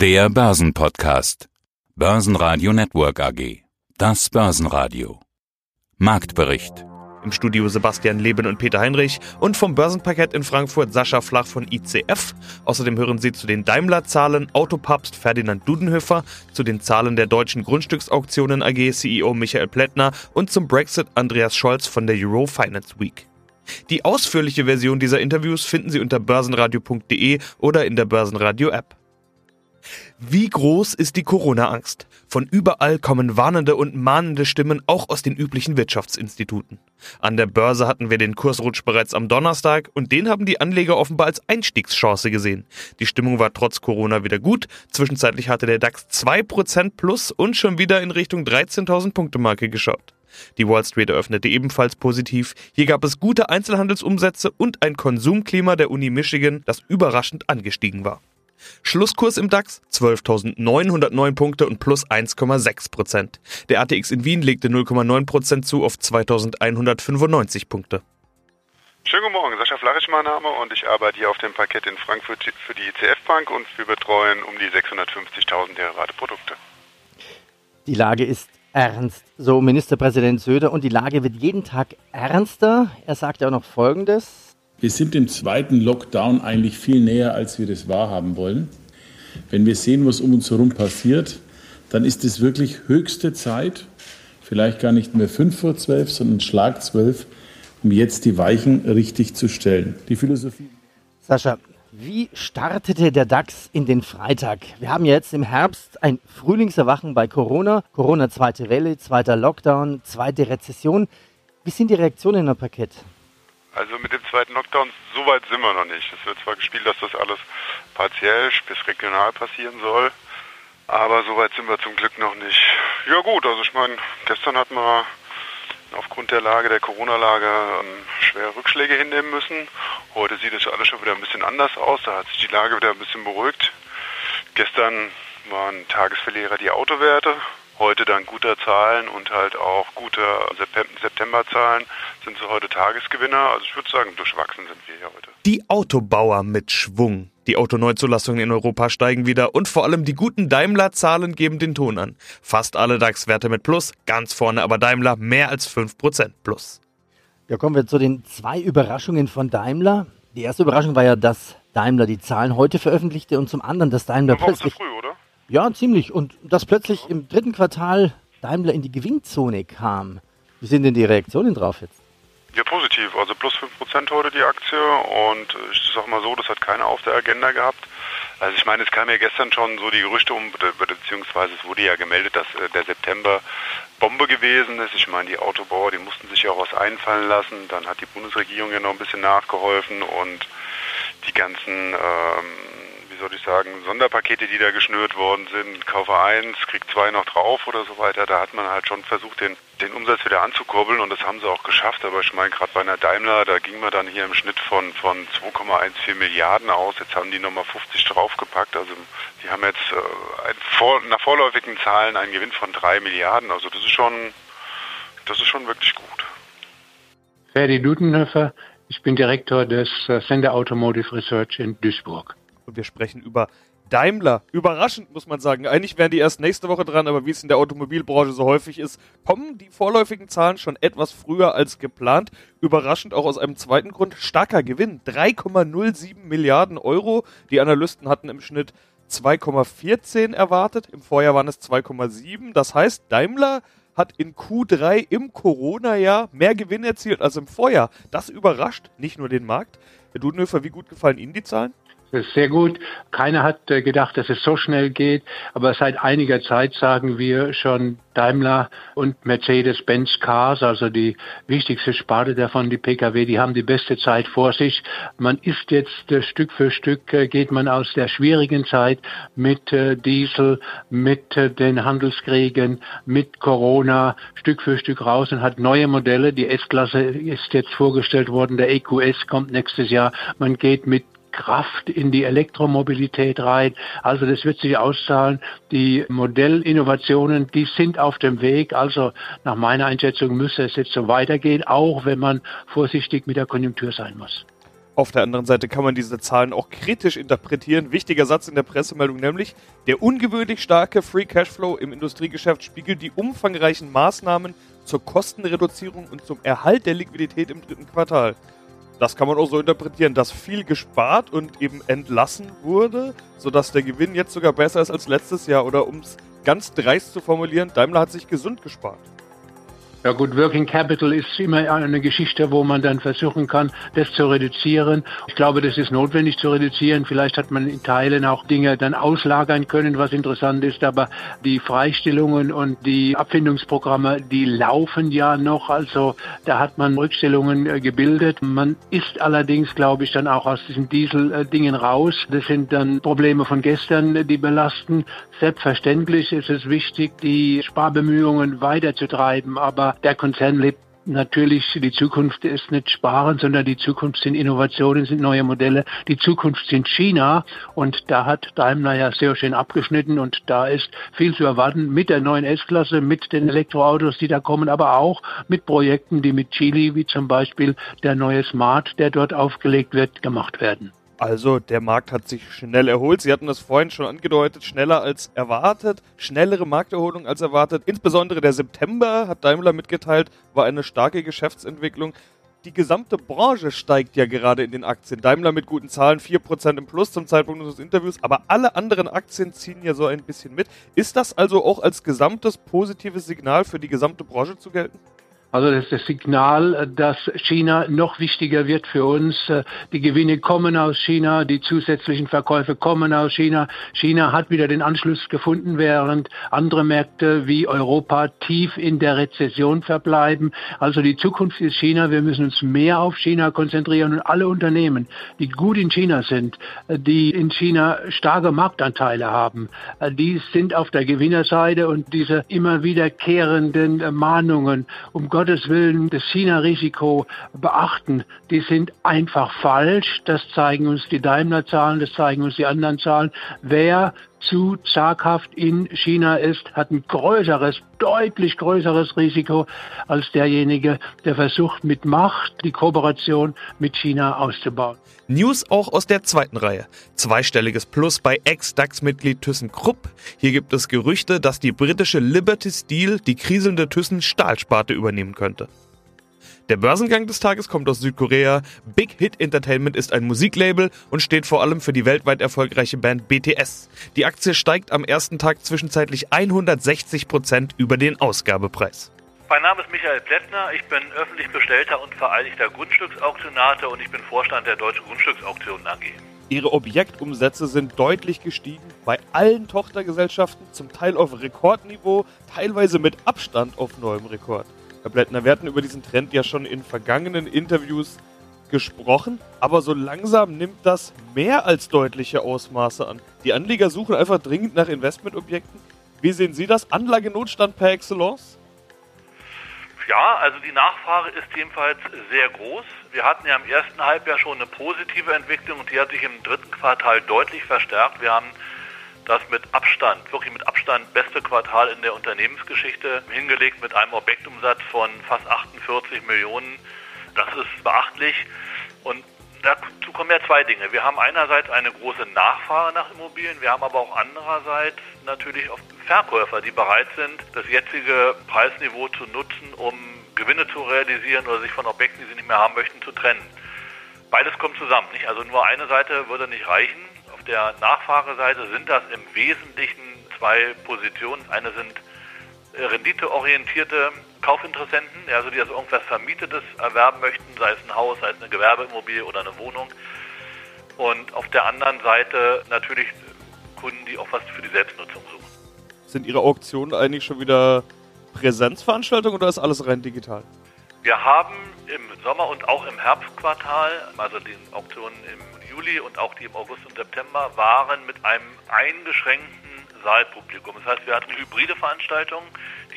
Der Börsenpodcast. Börsenradio Network AG. Das Börsenradio. Marktbericht. Im Studio Sebastian Leben und Peter Heinrich und vom Börsenparkett in Frankfurt Sascha Flach von ICF. Außerdem hören Sie zu den Daimler-Zahlen Autopapst Ferdinand Dudenhöfer, zu den Zahlen der deutschen Grundstücksauktionen AG CEO Michael Plättner und zum Brexit Andreas Scholz von der Euro Finance Week. Die ausführliche Version dieser Interviews finden Sie unter börsenradio.de oder in der Börsenradio-App. Wie groß ist die Corona-Angst? Von überall kommen warnende und mahnende Stimmen auch aus den üblichen Wirtschaftsinstituten. An der Börse hatten wir den Kursrutsch bereits am Donnerstag und den haben die Anleger offenbar als Einstiegschance gesehen. Die Stimmung war trotz Corona wieder gut. Zwischenzeitlich hatte der DAX 2% plus und schon wieder in Richtung 13.000 Punkte Marke geschaut. Die Wall Street eröffnete ebenfalls positiv. Hier gab es gute Einzelhandelsumsätze und ein Konsumklima der Uni Michigan, das überraschend angestiegen war. Schlusskurs im DAX 12.909 Punkte und plus 1,6 Prozent. Der ATX in Wien legte 0,9 Prozent zu auf 2.195 Punkte. Schönen guten Morgen, Sascha Flach ist mein Name und ich arbeite hier auf dem Parkett in Frankfurt für die ICF Bank und wir betreuen um die 650.000 Derivate-Produkte. Die Lage ist ernst, so Ministerpräsident Söder, und die Lage wird jeden Tag ernster. Er sagt ja auch noch Folgendes. Wir sind dem zweiten Lockdown eigentlich viel näher, als wir das wahrhaben wollen. Wenn wir sehen, was um uns herum passiert, dann ist es wirklich höchste Zeit, vielleicht gar nicht mehr fünf vor zwölf, sondern Schlag zwölf, um jetzt die Weichen richtig zu stellen. Die Philosophie. Sascha, wie startete der DAX in den Freitag? Wir haben jetzt im Herbst ein Frühlingserwachen bei Corona. Corona zweite Welle, zweiter Lockdown, zweite Rezession. Wie sind die Reaktionen am Parkett? Also mit dem zweiten Lockdown, so weit sind wir noch nicht. Es wird zwar gespielt, dass das alles partiell bis regional passieren soll, aber so weit sind wir zum Glück noch nicht. Ja gut, also ich meine, gestern hatten wir aufgrund der Lage, der Corona-Lage, ähm, schwere Rückschläge hinnehmen müssen. Heute sieht es alles schon wieder ein bisschen anders aus. Da hat sich die Lage wieder ein bisschen beruhigt. Gestern waren Tagesverlierer die Autowerte heute dann guter Zahlen und halt auch guter Septemberzahlen sind sie heute Tagesgewinner. Also ich würde sagen, durchwachsen sind wir hier heute. Die Autobauer mit Schwung. Die Autoneuzulassungen in Europa steigen wieder und vor allem die guten Daimler-Zahlen geben den Ton an. Fast alle DAX-Werte mit Plus, ganz vorne aber Daimler mehr als 5% Plus. Ja, kommen wir zu den zwei Überraschungen von Daimler. Die erste Überraschung war ja, dass Daimler die Zahlen heute veröffentlichte und zum anderen, dass Daimler plötzlich... Früh, ja, ziemlich. Und dass plötzlich im dritten Quartal Daimler in die Gewinnzone kam. Wie sind denn die Reaktionen drauf jetzt? Ja, positiv. Also plus 5% heute die Aktie. Und ich sag mal so, das hat keiner auf der Agenda gehabt. Also ich meine, es kam ja gestern schon so die Gerüchte um, beziehungsweise es wurde ja gemeldet, dass äh, der September Bombe gewesen ist. Ich meine, die Autobauer, die mussten sich ja auch was einfallen lassen. Dann hat die Bundesregierung ja noch ein bisschen nachgeholfen und die ganzen ähm, soll ich sagen, Sonderpakete, die da geschnürt worden sind, kaufe eins, krieg zwei noch drauf oder so weiter, da hat man halt schon versucht, den, den Umsatz wieder anzukurbeln und das haben sie auch geschafft. Aber ich meine, gerade bei einer Daimler, da ging man dann hier im Schnitt von, von 2,14 Milliarden aus. Jetzt haben die nochmal 50 draufgepackt. Also die haben jetzt äh, vor, nach vorläufigen Zahlen einen Gewinn von 3 Milliarden. Also das ist schon, das ist schon wirklich gut. Ferdi Dudenhöfer, ich bin Direktor des äh, Sender Automotive Research in Duisburg und wir sprechen über Daimler. Überraschend, muss man sagen. Eigentlich wären die erst nächste Woche dran, aber wie es in der Automobilbranche so häufig ist, kommen die vorläufigen Zahlen schon etwas früher als geplant. Überraschend auch aus einem zweiten Grund. Starker Gewinn. 3,07 Milliarden Euro. Die Analysten hatten im Schnitt 2,14 erwartet. Im Vorjahr waren es 2,7. Das heißt, Daimler hat in Q3 im Corona-Jahr mehr Gewinn erzielt als im Vorjahr. Das überrascht nicht nur den Markt. Herr Dudenhöfer, wie gut gefallen Ihnen die Zahlen? Das ist sehr gut. Keiner hat äh, gedacht, dass es so schnell geht. Aber seit einiger Zeit sagen wir schon Daimler und Mercedes-Benz Cars, also die wichtigste Sparte davon, die Pkw, die haben die beste Zeit vor sich. Man ist jetzt äh, Stück für Stück, äh, geht man aus der schwierigen Zeit mit Diesel, mit den Handelskriegen, mit Corona Stück für Stück raus und hat neue Modelle. Die S-Klasse ist jetzt vorgestellt worden, der EQS kommt nächstes Jahr. Man geht mit Kraft in die Elektromobilität rein. Also das wird sich auszahlen. Die Modellinnovationen, die sind auf dem Weg. Also nach meiner Einschätzung müsste es jetzt so weitergehen, auch wenn man vorsichtig mit der Konjunktur sein muss. Auf der anderen Seite kann man diese Zahlen auch kritisch interpretieren. Wichtiger Satz in der Pressemeldung nämlich, der ungewöhnlich starke Free Cashflow im Industriegeschäft spiegelt die umfangreichen Maßnahmen zur Kostenreduzierung und zum Erhalt der Liquidität im dritten Quartal. Das kann man auch so interpretieren, dass viel gespart und eben entlassen wurde, sodass der Gewinn jetzt sogar besser ist als letztes Jahr. Oder um es ganz dreist zu formulieren, Daimler hat sich gesund gespart. Ja gut, Working Capital ist immer eine Geschichte, wo man dann versuchen kann, das zu reduzieren. Ich glaube, das ist notwendig zu reduzieren. Vielleicht hat man in Teilen auch Dinge dann auslagern können, was interessant ist. Aber die Freistellungen und die Abfindungsprogramme, die laufen ja noch. Also da hat man Rückstellungen äh, gebildet. Man ist allerdings, glaube ich, dann auch aus diesen Diesel-Dingen raus. Das sind dann Probleme von gestern, die belasten. Selbstverständlich ist es wichtig, die Sparbemühungen weiterzutreiben. Aber der Konzern lebt natürlich, die Zukunft ist nicht Sparen, sondern die Zukunft sind Innovationen, sind neue Modelle. Die Zukunft sind China und da hat Daimler ja sehr schön abgeschnitten und da ist viel zu erwarten mit der neuen S-Klasse, mit den Elektroautos, die da kommen, aber auch mit Projekten, die mit Chile, wie zum Beispiel der neue Smart, der dort aufgelegt wird, gemacht werden. Also der Markt hat sich schnell erholt. Sie hatten das vorhin schon angedeutet, schneller als erwartet, schnellere Markterholung als erwartet. Insbesondere der September, hat Daimler mitgeteilt, war eine starke Geschäftsentwicklung. Die gesamte Branche steigt ja gerade in den Aktien. Daimler mit guten Zahlen, 4% im Plus zum Zeitpunkt unseres Interviews, aber alle anderen Aktien ziehen ja so ein bisschen mit. Ist das also auch als gesamtes positives Signal für die gesamte Branche zu gelten? Also das ist das Signal, dass China noch wichtiger wird für uns. Die Gewinne kommen aus China, die zusätzlichen Verkäufe kommen aus China. China hat wieder den Anschluss gefunden, während andere Märkte wie Europa tief in der Rezession verbleiben. Also die Zukunft ist China. Wir müssen uns mehr auf China konzentrieren und alle Unternehmen, die gut in China sind, die in China starke Marktanteile haben, die sind auf der Gewinnerseite und diese immer wiederkehrenden Mahnungen um Gott Gottes Willen das China-Risiko beachten, die sind einfach falsch. Das zeigen uns die Daimler-Zahlen, das zeigen uns die anderen Zahlen. Wer zu zaghaft in China ist, hat ein größeres, deutlich größeres Risiko als derjenige, der versucht, mit Macht die Kooperation mit China auszubauen. News auch aus der zweiten Reihe. Zweistelliges Plus bei Ex-DAX-Mitglied ThyssenKrupp. Hier gibt es Gerüchte, dass die britische Liberty Steel die kriselnde Thyssen Stahlsparte übernehmen könnte. Der Börsengang des Tages kommt aus Südkorea. Big Hit Entertainment ist ein Musiklabel und steht vor allem für die weltweit erfolgreiche Band BTS. Die Aktie steigt am ersten Tag zwischenzeitlich 160 Prozent über den Ausgabepreis. Mein Name ist Michael Plättner, ich bin öffentlich bestellter und vereidigter Grundstücksauktionator und ich bin Vorstand der Deutschen Grundstücksauktionen AG. Ihre Objektumsätze sind deutlich gestiegen bei allen Tochtergesellschaften, zum Teil auf Rekordniveau, teilweise mit Abstand auf neuem Rekord. Herr Blättner, wir hatten über diesen Trend ja schon in vergangenen Interviews gesprochen, aber so langsam nimmt das mehr als deutliche Ausmaße an. Die Anleger suchen einfach dringend nach Investmentobjekten. Wie sehen Sie das? Anlagenotstand per Excellence? Ja, also die Nachfrage ist jedenfalls sehr groß. Wir hatten ja im ersten Halbjahr schon eine positive Entwicklung und die hat sich im dritten Quartal deutlich verstärkt. Wir haben das mit Abstand, wirklich mit Abstand beste Quartal in der Unternehmensgeschichte hingelegt mit einem Objektumsatz von fast 48 Millionen. Das ist beachtlich. Und dazu kommen ja zwei Dinge. Wir haben einerseits eine große Nachfrage nach Immobilien, wir haben aber auch andererseits natürlich auch Verkäufer, die bereit sind, das jetzige Preisniveau zu nutzen, um Gewinne zu realisieren oder sich von Objekten, die sie nicht mehr haben möchten, zu trennen. Beides kommt zusammen. Nicht? Also nur eine Seite würde nicht reichen der Nachfrageseite sind das im Wesentlichen zwei Positionen. Eine sind äh, renditeorientierte Kaufinteressenten, also die also irgendwas Vermietetes erwerben möchten, sei es ein Haus, sei es eine Gewerbeimmobilie oder eine Wohnung. Und auf der anderen Seite natürlich Kunden, die auch was für die Selbstnutzung suchen. Sind Ihre Auktionen eigentlich schon wieder Präsenzveranstaltungen oder ist alles rein digital? Wir haben im Sommer und auch im Herbstquartal, also den Auktionen im Juli und auch die im August und September waren mit einem eingeschränkten Saalpublikum. Das heißt, wir hatten hybride Veranstaltungen.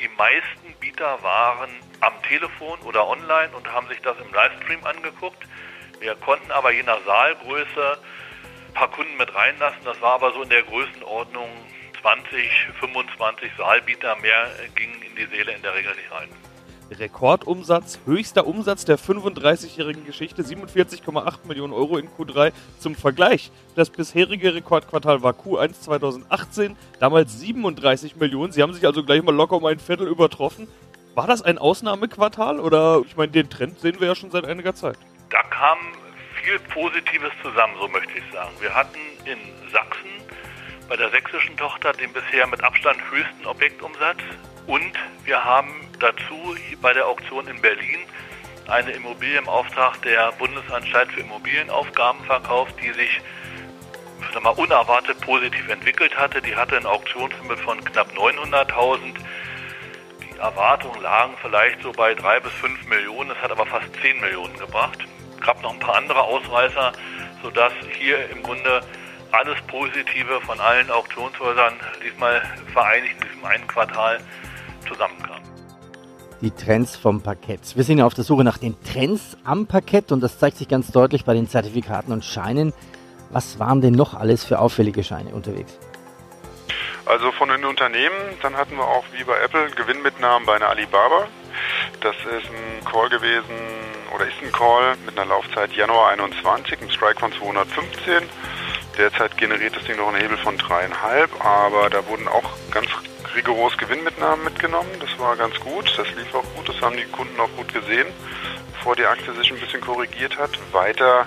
Die meisten Bieter waren am Telefon oder online und haben sich das im Livestream angeguckt. Wir konnten aber je nach Saalgröße ein paar Kunden mit reinlassen. Das war aber so in der Größenordnung 20, 25 Saalbieter. Mehr gingen in die Seele in der Regel nicht rein. Rekordumsatz, höchster Umsatz der 35-jährigen Geschichte, 47,8 Millionen Euro in Q3. Zum Vergleich, das bisherige Rekordquartal war Q1 2018, damals 37 Millionen. Sie haben sich also gleich mal locker um ein Viertel übertroffen. War das ein Ausnahmequartal oder, ich meine, den Trend sehen wir ja schon seit einiger Zeit? Da kam viel Positives zusammen, so möchte ich sagen. Wir hatten in Sachsen bei der sächsischen Tochter den bisher mit Abstand höchsten Objektumsatz und wir haben dazu bei der Auktion in Berlin eine Immobilie im Auftrag der Bundesanstalt für Immobilienaufgaben verkauft, die sich mal, unerwartet positiv entwickelt hatte. Die hatte einen Auktionshimmel von knapp 900.000. Die Erwartungen lagen vielleicht so bei drei bis fünf Millionen. Es hat aber fast 10 Millionen gebracht. Es gab noch ein paar andere Ausreißer, sodass hier im Grunde alles Positive von allen Auktionshäusern diesmal vereinigt in diesem einen Quartal zusammenkam. Die Trends vom Parkett. Wir sind ja auf der Suche nach den Trends am Parkett und das zeigt sich ganz deutlich bei den Zertifikaten und Scheinen. Was waren denn noch alles für auffällige Scheine unterwegs? Also von den Unternehmen, dann hatten wir auch wie bei Apple Gewinnmitnahmen bei einer Alibaba. Das ist ein Call gewesen oder ist ein Call mit einer Laufzeit Januar 21, ein Strike von 215. Derzeit generiert das Ding noch einen Hebel von dreieinhalb, aber da wurden auch ganz rigoros Gewinnmitnahmen mitgenommen. Das war ganz gut, das lief auch gut, das haben die Kunden auch gut gesehen, bevor die Aktie sich ein bisschen korrigiert hat. Weiter,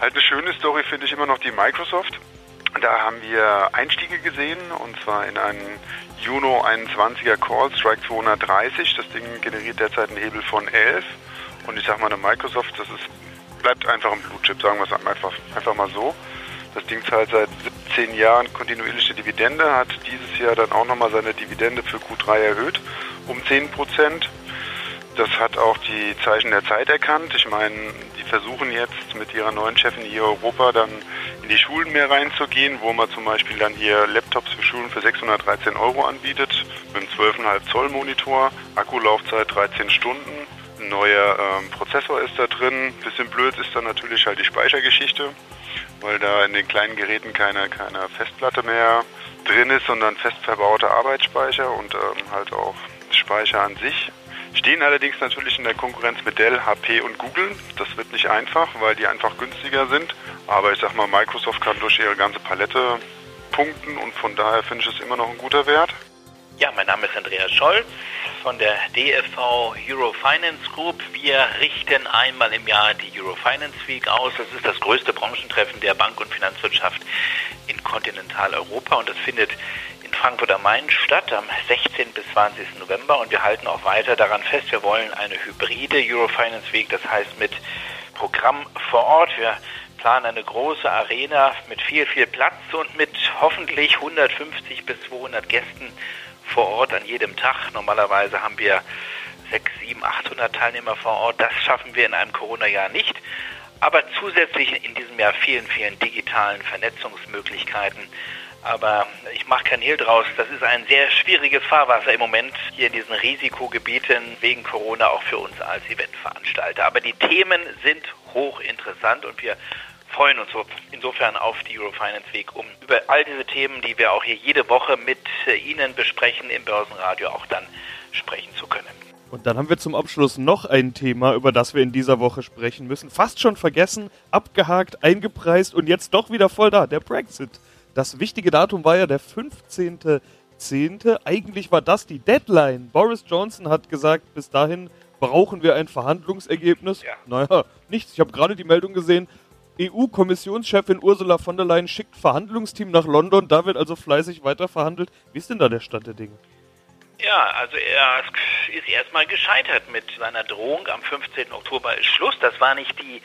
halt eine schöne Story finde ich immer noch die Microsoft. Da haben wir Einstiege gesehen und zwar in einen Juno 21er Call, Strike 230. Das Ding generiert derzeit einen Hebel von 11. Und ich sag mal, eine Microsoft, das ist, bleibt einfach ein Blue Chip, sagen wir es einfach, einfach mal so. Das Ding zahlt seit 17 Jahren kontinuierliche Dividende, hat dieses Jahr dann auch nochmal seine Dividende für Q3 erhöht um 10 Prozent. Das hat auch die Zeichen der Zeit erkannt. Ich meine, die versuchen jetzt mit ihrer neuen Chefin hier Europa dann in die Schulen mehr reinzugehen, wo man zum Beispiel dann hier Laptops für Schulen für 613 Euro anbietet, mit einem 12,5 Zoll Monitor, Akkulaufzeit 13 Stunden. Ein neuer ähm, Prozessor ist da drin. Bisschen blöd ist dann natürlich halt die Speichergeschichte weil da in den kleinen Geräten keine, keine Festplatte mehr drin ist, sondern fest verbauter Arbeitsspeicher und ähm, halt auch Speicher an sich. Stehen allerdings natürlich in der Konkurrenz mit Dell, HP und Google. Das wird nicht einfach, weil die einfach günstiger sind. Aber ich sag mal, Microsoft kann durch ihre ganze Palette punkten und von daher finde ich es immer noch ein guter Wert. Ja, mein Name ist Andreas Scholz von der DFV Eurofinance Group. Wir richten einmal im Jahr die Eurofinance Week aus. Das ist das größte Branchentreffen der Bank- und Finanzwirtschaft in Kontinentaleuropa und das findet in Frankfurt am Main statt am 16. bis 20. November und wir halten auch weiter daran fest, wir wollen eine hybride Eurofinance Week, das heißt mit Programm vor Ort. Wir planen eine große Arena mit viel, viel Platz und mit hoffentlich 150 bis 200 Gästen vor Ort an jedem Tag. Normalerweise haben wir 6, 7, 800 Teilnehmer vor Ort. Das schaffen wir in einem Corona-Jahr nicht. Aber zusätzlich in diesem Jahr vielen, vielen digitalen Vernetzungsmöglichkeiten. Aber ich mache kein Hehl draus. Das ist ein sehr schwieriges Fahrwasser im Moment hier in diesen Risikogebieten wegen Corona auch für uns als Eventveranstalter. Aber die Themen sind hochinteressant und wir freuen uns insofern auf die Eurofinance Week, um über all diese Themen, die wir auch hier jede Woche mit äh, Ihnen besprechen, im Börsenradio auch dann sprechen zu können. Und dann haben wir zum Abschluss noch ein Thema, über das wir in dieser Woche sprechen müssen. Fast schon vergessen, abgehakt, eingepreist und jetzt doch wieder voll da, der Brexit. Das wichtige Datum war ja der 15.10. Eigentlich war das die Deadline. Boris Johnson hat gesagt, bis dahin brauchen wir ein Verhandlungsergebnis. Ja. Naja, nichts. Ich habe gerade die Meldung gesehen, EU-Kommissionschefin Ursula von der Leyen schickt Verhandlungsteam nach London. Da wird also fleißig weiter verhandelt. Wie ist denn da der Stand der Dinge? Ja, also er ist erstmal gescheitert mit seiner Drohung. Am 15. Oktober ist Schluss. Das war nicht die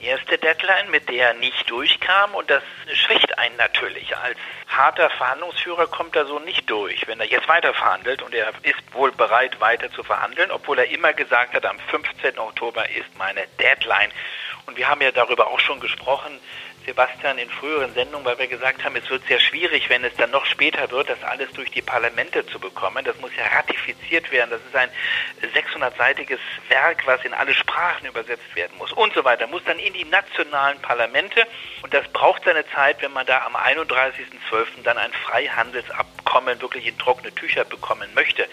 erste Deadline, mit der er nicht durchkam und das schwächt einen natürlich. Als harter Verhandlungsführer kommt er so nicht durch. Wenn er jetzt weiter verhandelt und er ist wohl bereit weiter zu verhandeln, obwohl er immer gesagt hat, am 15. Oktober ist meine Deadline. Und wir haben ja darüber auch schon gesprochen, Sebastian, in früheren Sendungen, weil wir gesagt haben, es wird sehr schwierig, wenn es dann noch später wird, das alles durch die Parlamente zu bekommen. Das muss ja ratifiziert werden. Das ist ein 600-seitiges Werk, was in alle Sprachen übersetzt werden muss und so weiter. Muss dann in die nationalen Parlamente und das braucht seine Zeit, wenn man da am 31.12. dann ein Freihandelsabkommen wirklich in trockene Tücher bekommen möchte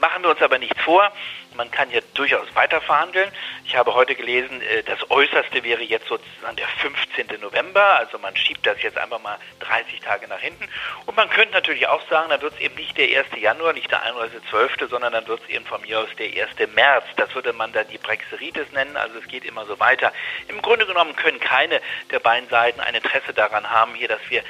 Machen wir uns aber nichts vor, man kann ja durchaus weiter verhandeln. Ich habe heute gelesen, äh, das Äußerste wäre jetzt sozusagen der 15. November, also man schiebt das jetzt einfach mal 30 Tage nach hinten. Und man könnte natürlich auch sagen, dann wird es eben nicht der 1. Januar, nicht der 31.12., sondern dann wird es eben von mir aus der 1. März. Das würde man dann die Brexeritis nennen, also es geht immer so weiter. Im Grunde genommen können keine der beiden Seiten ein Interesse daran haben, hier, dass wir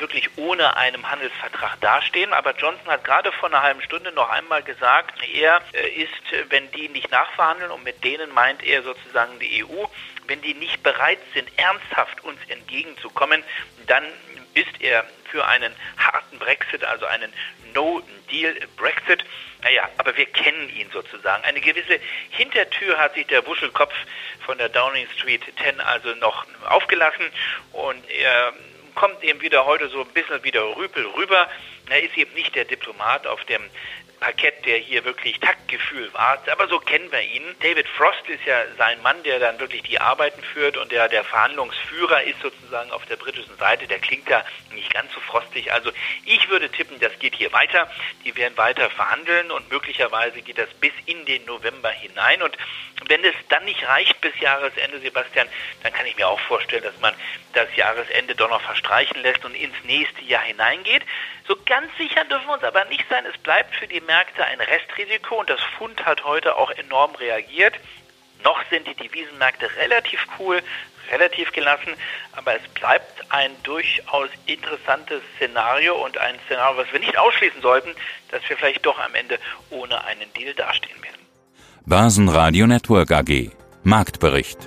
wirklich ohne einem Handelsvertrag dastehen. Aber Johnson hat gerade vor einer halben Stunde noch einmal gesagt, er äh, ist, wenn die nicht nachverhandeln, und mit denen meint er sozusagen die EU, wenn die nicht bereit sind, ernsthaft uns entgegenzukommen, dann ist er für einen harten Brexit, also einen No-Deal-Brexit. Naja, aber wir kennen ihn sozusagen. Eine gewisse Hintertür hat sich der Wuschelkopf von der Downing Street 10 also noch aufgelassen und er kommt eben wieder heute so ein bisschen wieder Rüpel rüber. Er ist eben nicht der Diplomat auf dem Parkett, der hier wirklich Taktgefühl wahrt. Aber so kennen wir ihn. David Frost ist ja sein Mann, der dann wirklich die Arbeiten führt und der der Verhandlungsführer ist sozusagen auf der britischen Seite. Der klingt da nicht ganz so frostig. Also ich würde tippen, das geht hier weiter. Die werden weiter verhandeln und möglicherweise geht das bis in den November hinein. Und wenn es dann nicht reicht bis Jahresende, Sebastian, dann kann ich mir auch vorstellen, dass man das Jahresende doch noch verstreichen lässt und ins nächste Jahr hineingeht. So ganz sicher dürfen wir uns aber nicht sein. Es bleibt für die Märkte ein Restrisiko und das Pfund hat heute auch enorm reagiert. Noch sind die Devisenmärkte relativ cool, relativ gelassen, aber es bleibt ein durchaus interessantes Szenario und ein Szenario, was wir nicht ausschließen sollten, dass wir vielleicht doch am Ende ohne einen Deal dastehen werden. Börsenradio Network AG Marktbericht